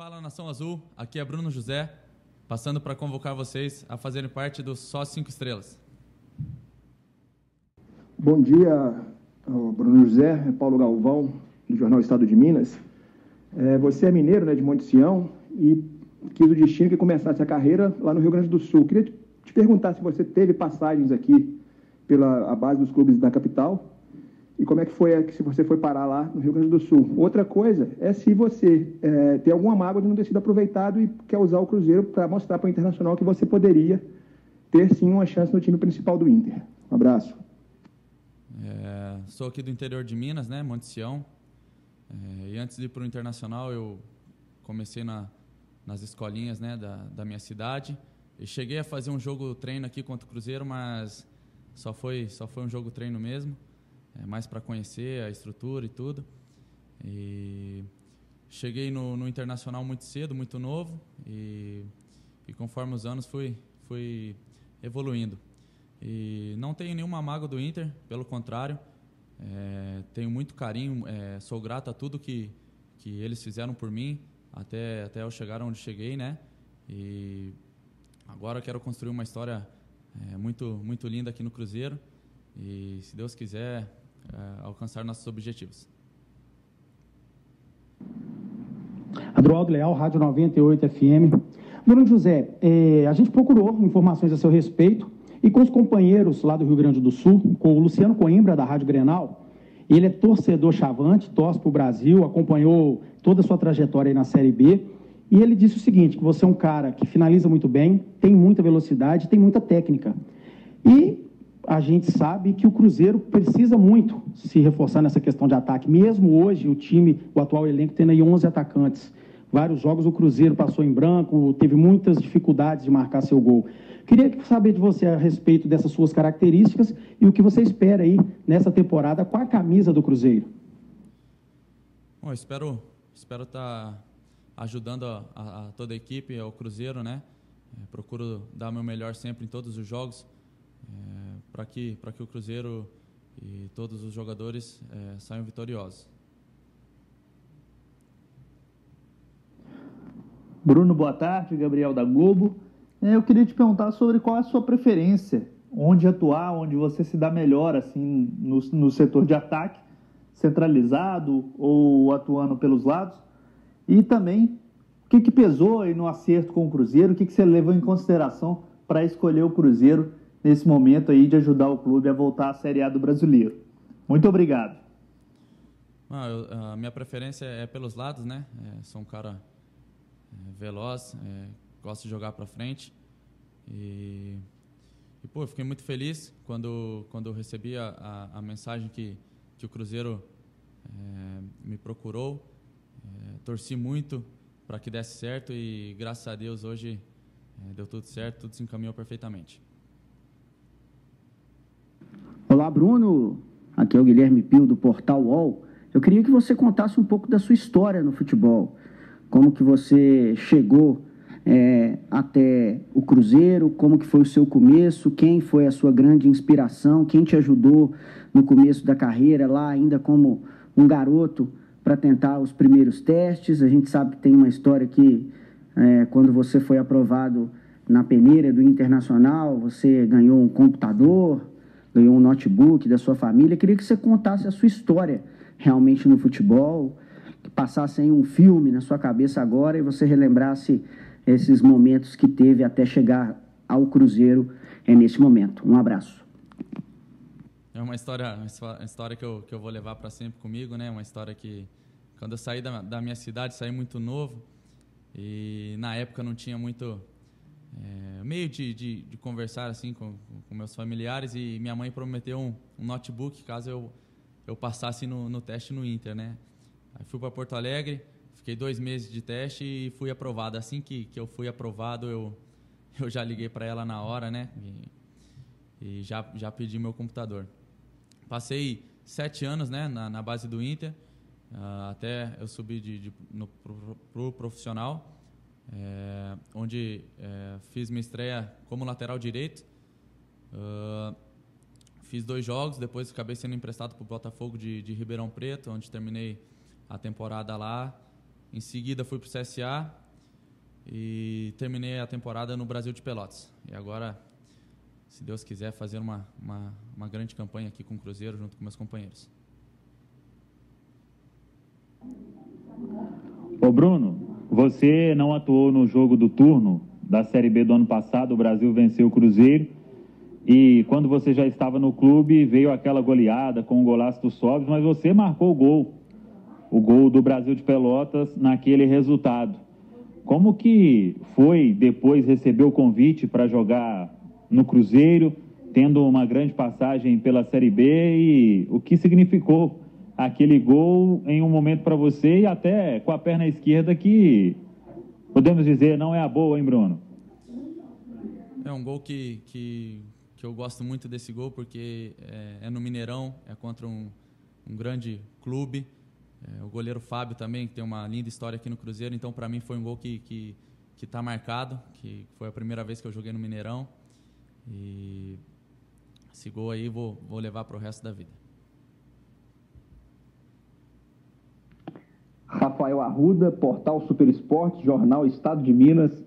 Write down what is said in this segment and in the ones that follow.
Fala Nação Azul, aqui é Bruno José, passando para convocar vocês a fazerem parte do Só 5 Estrelas. Bom dia, Bruno José, é Paulo Galvão, do Jornal Estado de Minas. É, você é mineiro né, de Monte Sião e quis o destino que começasse a carreira lá no Rio Grande do Sul. Queria te perguntar se você teve passagens aqui pela a base dos clubes da capital e como é que foi se você foi parar lá no Rio Grande do Sul. Outra coisa é se você é, tem alguma mágoa de não ter sido aproveitado e quer usar o Cruzeiro para mostrar para o Internacional que você poderia ter sim uma chance no time principal do Inter. Um abraço. É, sou aqui do interior de Minas, né, Monte Sião. É, e antes de ir para o Internacional, eu comecei na, nas escolinhas né, da, da minha cidade. E cheguei a fazer um jogo treino aqui contra o Cruzeiro, mas só foi, só foi um jogo treino mesmo é, mais para conhecer a estrutura e tudo. E cheguei no, no, internacional muito cedo, muito novo e, e conforme os anos fui, fui evoluindo. E não tenho nenhuma mágoa do Inter, pelo contrário, é, tenho muito carinho, é, sou grato a tudo que, que eles fizeram por mim até, até eu chegar onde cheguei, né? E agora quero construir uma história é, muito, muito linda aqui no Cruzeiro e, se Deus quiser, uh, alcançar nossos objetivos. Adroaldo Leal, Rádio 98 FM. Bruno José, eh, a gente procurou informações a seu respeito e com os companheiros lá do Rio Grande do Sul, com o Luciano Coimbra, da Rádio Grenal, ele é torcedor chavante, torce para o Brasil, acompanhou toda a sua trajetória aí na Série B, e ele disse o seguinte, que você é um cara que finaliza muito bem, tem muita velocidade, tem muita técnica. E a gente sabe que o Cruzeiro precisa muito se reforçar nessa questão de ataque. Mesmo hoje, o time, o atual elenco, tendo aí 11 atacantes. Vários jogos o Cruzeiro passou em branco, teve muitas dificuldades de marcar seu gol. Queria saber de você a respeito dessas suas características e o que você espera aí nessa temporada com a camisa do Cruzeiro. Bom, espero espero estar tá ajudando a, a, a toda a equipe, ao Cruzeiro, né? É, procuro dar meu melhor sempre em todos os jogos é, para que, que o Cruzeiro e todos os jogadores é, saiam vitoriosos. Bruno, boa tarde. Gabriel da Globo. É, eu queria te perguntar sobre qual é a sua preferência, onde atuar, onde você se dá melhor assim no, no setor de ataque, centralizado ou atuando pelos lados, e também o que, que pesou aí no acerto com o Cruzeiro, o que, que você levou em consideração para escolher o Cruzeiro nesse momento aí de ajudar o clube a voltar à Série A do Brasileiro. Muito obrigado. Ah, eu, a minha preferência é pelos lados, né? É, sou um cara é, veloz, é, gosto de jogar para frente e, e pô, fiquei muito feliz quando quando recebi a, a, a mensagem que que o Cruzeiro é, me procurou, é, torci muito para que desse certo e graças a Deus hoje é, deu tudo certo, tudo se encaminhou perfeitamente. Olá, Bruno. Aqui é o Guilherme Pio do Portal UOL. Eu queria que você contasse um pouco da sua história no futebol. Como que você chegou é, até o Cruzeiro, como que foi o seu começo, quem foi a sua grande inspiração, quem te ajudou no começo da carreira, lá ainda como um garoto, para tentar os primeiros testes. A gente sabe que tem uma história que, é, quando você foi aprovado na peneira do Internacional, você ganhou um computador, ganhou um notebook da sua família. Queria que você contasse a sua história realmente no futebol, que passasse aí um filme na sua cabeça agora e você relembrasse esses momentos que teve até chegar ao Cruzeiro é, nesse momento. Um abraço. É uma história, uma história que eu, que eu vou levar para sempre comigo, né? Uma história que quando eu saí da, da minha cidade, saí muito novo e na época não tinha muito é, meio de, de, de, conversar assim com, com, meus familiares e minha mãe prometeu um, um notebook caso eu, eu passasse no, no teste no Inter, né? Aí fui para Porto Alegre, fiquei dois meses de teste e fui aprovado. Assim que, que eu fui aprovado, eu, eu já liguei para ela na hora, né? E, e, já, já pedi meu computador. Passei sete anos né, na, na base do Inter, uh, até eu subir de, de, no, pro, pro profissional é, onde é, fiz minha estreia como lateral direito. Uh, fiz dois jogos, depois acabei sendo emprestado para o Botafogo de, de, Ribeirão Preto, onde terminei a temporada lá. Em seguida fui para o CSA e terminei a temporada no Brasil de Pelotas. E agora, se Deus quiser, fazer uma, uma, uma grande campanha aqui com o Cruzeiro junto com meus companheiros. Ô Bruno, você não atuou no jogo do turno da Série B do ano passado, o Brasil venceu o Cruzeiro. E quando você já estava no clube, veio aquela goleada com o golaço do Sobs, mas você marcou o gol. O gol do Brasil de Pelotas naquele resultado. Como que foi depois receber o convite para jogar no Cruzeiro, tendo uma grande passagem pela Série B e o que significou aquele gol em um momento para você e até com a perna esquerda que podemos dizer não é a boa, hein, Bruno? É um gol que, que, que eu gosto muito desse gol porque é, é no Mineirão, é contra um, um grande clube. É, o goleiro Fábio também, que tem uma linda história aqui no Cruzeiro, então para mim foi um gol que que que está marcado, que foi a primeira vez que eu joguei no Mineirão e esse gol aí vou vou levar para o resto da vida. Rafael Arruda, Portal Super Esporte, Jornal Estado de Minas.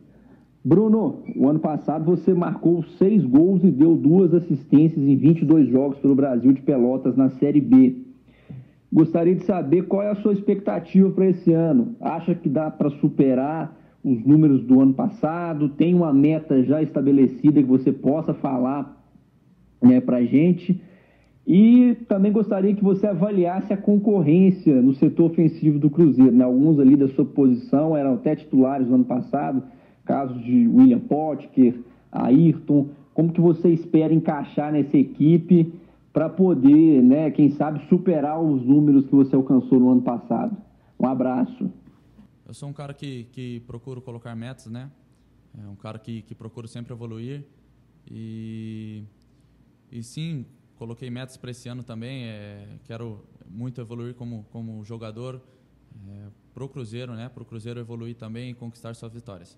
Bruno, o ano passado você marcou seis gols e deu duas assistências em 22 jogos pelo Brasil de Pelotas na Série B. Gostaria de saber qual é a sua expectativa para esse ano. Acha que dá para superar os números do ano passado? Tem uma meta já estabelecida que você possa falar né, para a gente? E também gostaria que você avaliasse a concorrência no setor ofensivo do Cruzeiro. Né? Alguns ali da sua posição eram até titulares no ano passado, casos de William Potker, Ayrton. Como que você espera encaixar nessa equipe para poder, né, quem sabe, superar os números que você alcançou no ano passado? Um abraço. Eu sou um cara que, que procuro colocar metas, né? É um cara que, que procuro sempre evoluir. E, e sim, coloquei metas para esse ano também. É, quero muito evoluir como, como jogador é, para o Cruzeiro, né? Para o Cruzeiro evoluir também e conquistar suas vitórias.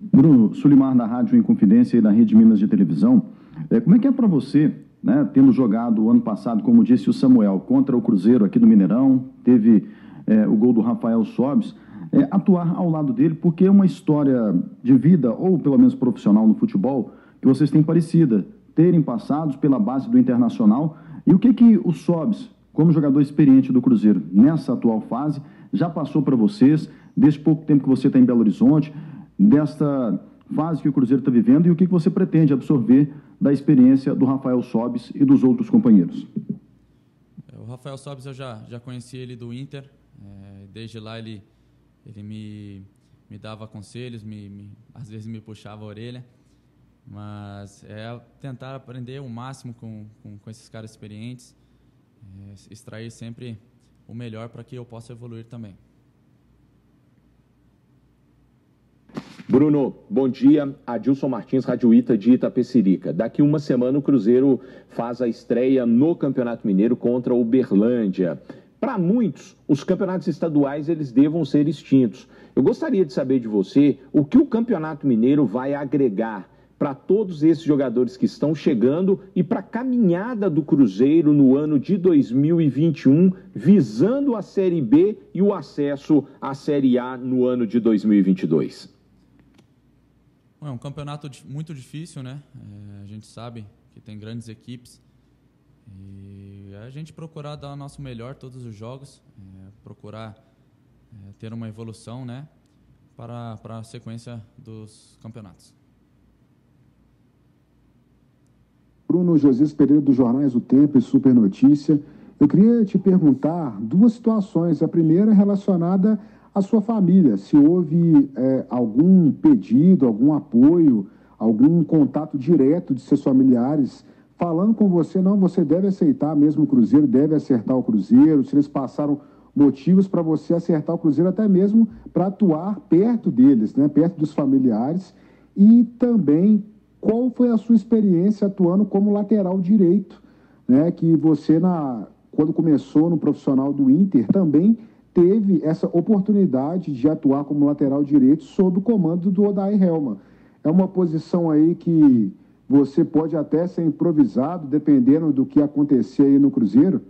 Bruno Sulimar da Rádio Inconfidência e da Rede Minas de Televisão. É, como é que é para você, né, tendo jogado ano passado, como disse o Samuel, contra o Cruzeiro aqui do Mineirão, teve é, o gol do Rafael Sobes, é, atuar ao lado dele, porque é uma história de vida, ou pelo menos profissional no futebol, que vocês têm parecida, terem passados pela base do Internacional. E o que que o Sobs, como jogador experiente do Cruzeiro, nessa atual fase, já passou para vocês, desse pouco tempo que você está em Belo Horizonte, desta fase que o Cruzeiro está vivendo e o que que você pretende absorver da experiência do Rafael Sobes e dos outros companheiros? É, o Rafael Sobes eu já, já conheci ele do Inter, é, desde lá ele ele me, me dava conselhos, me, me, às vezes me puxava a orelha. Mas é tentar aprender o máximo com, com, com esses caras experientes, é, extrair sempre o melhor para que eu possa evoluir também. Bruno, bom dia. Adilson Martins, Radioita de Itapecerica. Daqui uma semana o Cruzeiro faz a estreia no Campeonato Mineiro contra o Berlândia. Para muitos, os campeonatos estaduais eles devam ser extintos. Eu gostaria de saber de você o que o Campeonato Mineiro vai agregar para todos esses jogadores que estão chegando e para a caminhada do Cruzeiro no ano de 2021, visando a Série B e o acesso à Série A no ano de 2022. É um campeonato muito difícil, né? É, a gente sabe que tem grandes equipes. E a gente procurar dar o nosso melhor todos os jogos, é, procurar é, ter uma evolução, né, para, para a sequência dos campeonatos. Bruno José Pereira dos Jornais O Tempo e Super Notícia. Eu queria te perguntar duas situações. A primeira é relacionada à sua família. Se houve é, algum pedido, algum apoio, algum contato direto de seus familiares falando com você, não, você deve aceitar mesmo o Cruzeiro, deve acertar o Cruzeiro, se eles passaram motivos para você acertar o Cruzeiro, até mesmo para atuar perto deles, né, perto dos familiares, e também qual foi a sua experiência atuando como lateral direito, né, que você, na, quando começou no profissional do Inter, também teve essa oportunidade de atuar como lateral direito sob o comando do Odair Helma. É uma posição aí que você pode até ser improvisado, dependendo do que acontecer aí no Cruzeiro?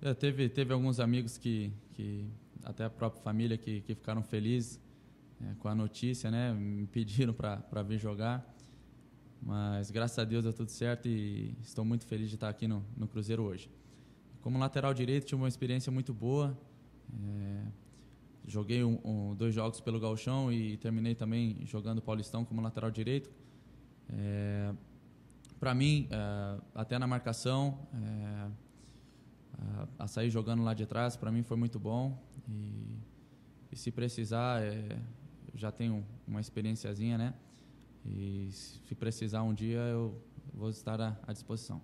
É, teve, teve alguns amigos que, que até a própria família que, que ficaram felizes é, com a notícia, né? Me pediram para vir jogar. Mas graças a Deus deu tudo certo e estou muito feliz de estar aqui no, no Cruzeiro hoje. Como lateral direito, tive uma experiência muito boa. É, joguei um, um, dois jogos pelo Galchão e terminei também jogando Paulistão como lateral direito. É, Para mim, é, até na marcação, é, a, a, sair jogando lá de trás, para mim foi muito bom. E, e se precisar, é, já tenho uma experiênciazinha, né? E se precisar um dia, eu vou estar à, à disposição.